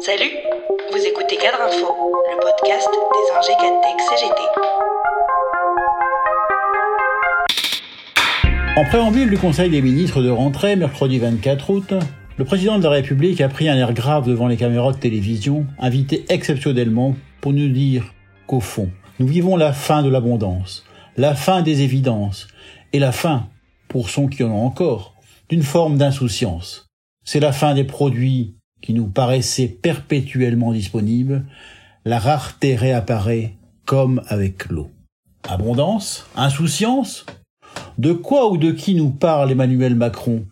Salut, vous écoutez Cadre Info, le podcast des ingé Cantech CGT. En préambule du Conseil des ministres de rentrée, mercredi 24 août, le président de la République a pris un air grave devant les caméras de télévision, invité exceptionnellement pour nous dire qu'au fond, nous vivons la fin de l'abondance, la fin des évidences, et la fin, pour ceux qui en ont encore, d'une forme d'insouciance. C'est la fin des produits qui nous paraissaient perpétuellement disponibles, la rareté réapparaît comme avec l'eau. Abondance? Insouciance? De quoi ou de qui nous parle Emmanuel Macron?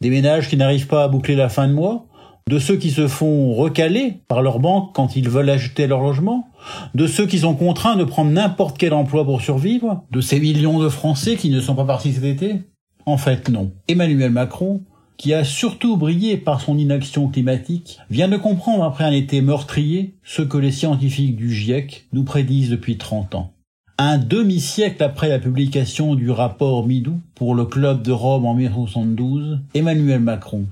Des ménages qui n'arrivent pas à boucler la fin de mois? De ceux qui se font recaler par leur banque quand ils veulent acheter leur logement? De ceux qui sont contraints de prendre n'importe quel emploi pour survivre? De ces millions de Français qui ne sont pas partis cet été? En fait non. Emmanuel Macron qui a surtout brillé par son inaction climatique, vient de comprendre après un été meurtrier ce que les scientifiques du GIEC nous prédisent depuis 30 ans. Un demi-siècle après la publication du rapport Midou pour le Club de Rome en 1972, Emmanuel Macron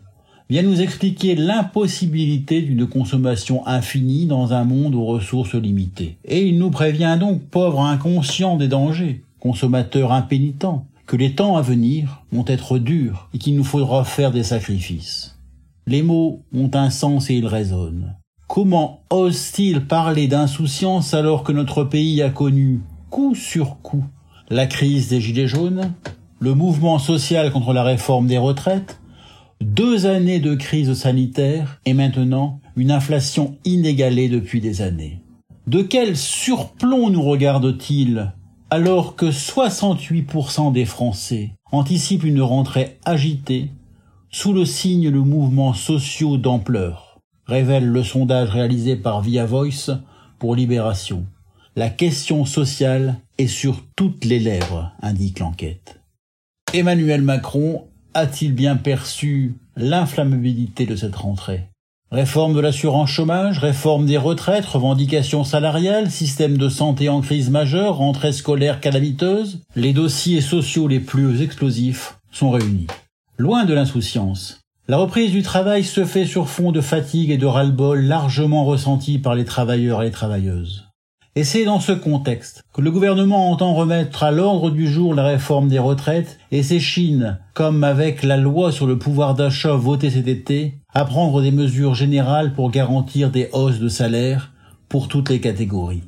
vient nous expliquer l'impossibilité d'une consommation infinie dans un monde aux ressources limitées. Et il nous prévient donc, pauvres inconscients des dangers, consommateurs impénitents, que les temps à venir vont être durs et qu'il nous faudra faire des sacrifices. Les mots ont un sens et ils résonnent. Comment ose-t-il parler d'insouciance alors que notre pays a connu, coup sur coup, la crise des Gilets jaunes, le mouvement social contre la réforme des retraites, deux années de crise sanitaire et maintenant une inflation inégalée depuis des années? De quel surplomb nous regarde-t-il? Alors que 68% des Français anticipent une rentrée agitée sous le signe de mouvements sociaux d'ampleur, révèle le sondage réalisé par Via Voice pour Libération. La question sociale est sur toutes les lèvres, indique l'enquête. Emmanuel Macron a-t-il bien perçu l'inflammabilité de cette rentrée? Réforme de l'assurance chômage, réforme des retraites, revendications salariales, système de santé en crise majeure, rentrée scolaire calamiteuse, les dossiers sociaux les plus explosifs sont réunis. Loin de l'insouciance, la reprise du travail se fait sur fond de fatigue et de ras-le-bol largement ressentis par les travailleurs et les travailleuses. Et c'est dans ce contexte que le gouvernement entend remettre à l'ordre du jour la réforme des retraites et s'échine, comme avec la loi sur le pouvoir d'achat votée cet été, à prendre des mesures générales pour garantir des hausses de salaire pour toutes les catégories.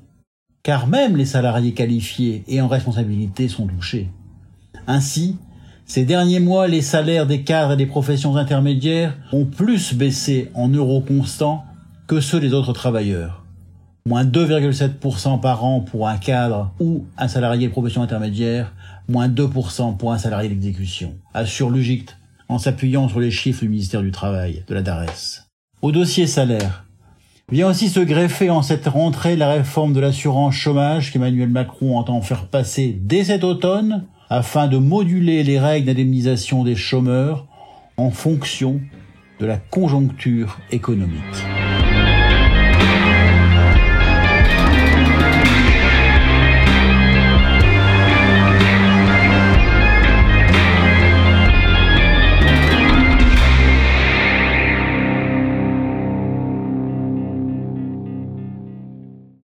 Car même les salariés qualifiés et en responsabilité sont touchés. Ainsi, ces derniers mois, les salaires des cadres et des professions intermédiaires ont plus baissé en euros constants que ceux des autres travailleurs moins 2,7% par an pour un cadre ou un salarié de profession intermédiaire, moins 2% pour un salarié d'exécution, assure Lugict en s'appuyant sur les chiffres du ministère du Travail, de la DARES. Au dossier salaire, vient aussi se greffer en cette rentrée la réforme de l'assurance chômage qu'Emmanuel Macron entend faire passer dès cet automne afin de moduler les règles d'indemnisation des chômeurs en fonction de la conjoncture économique.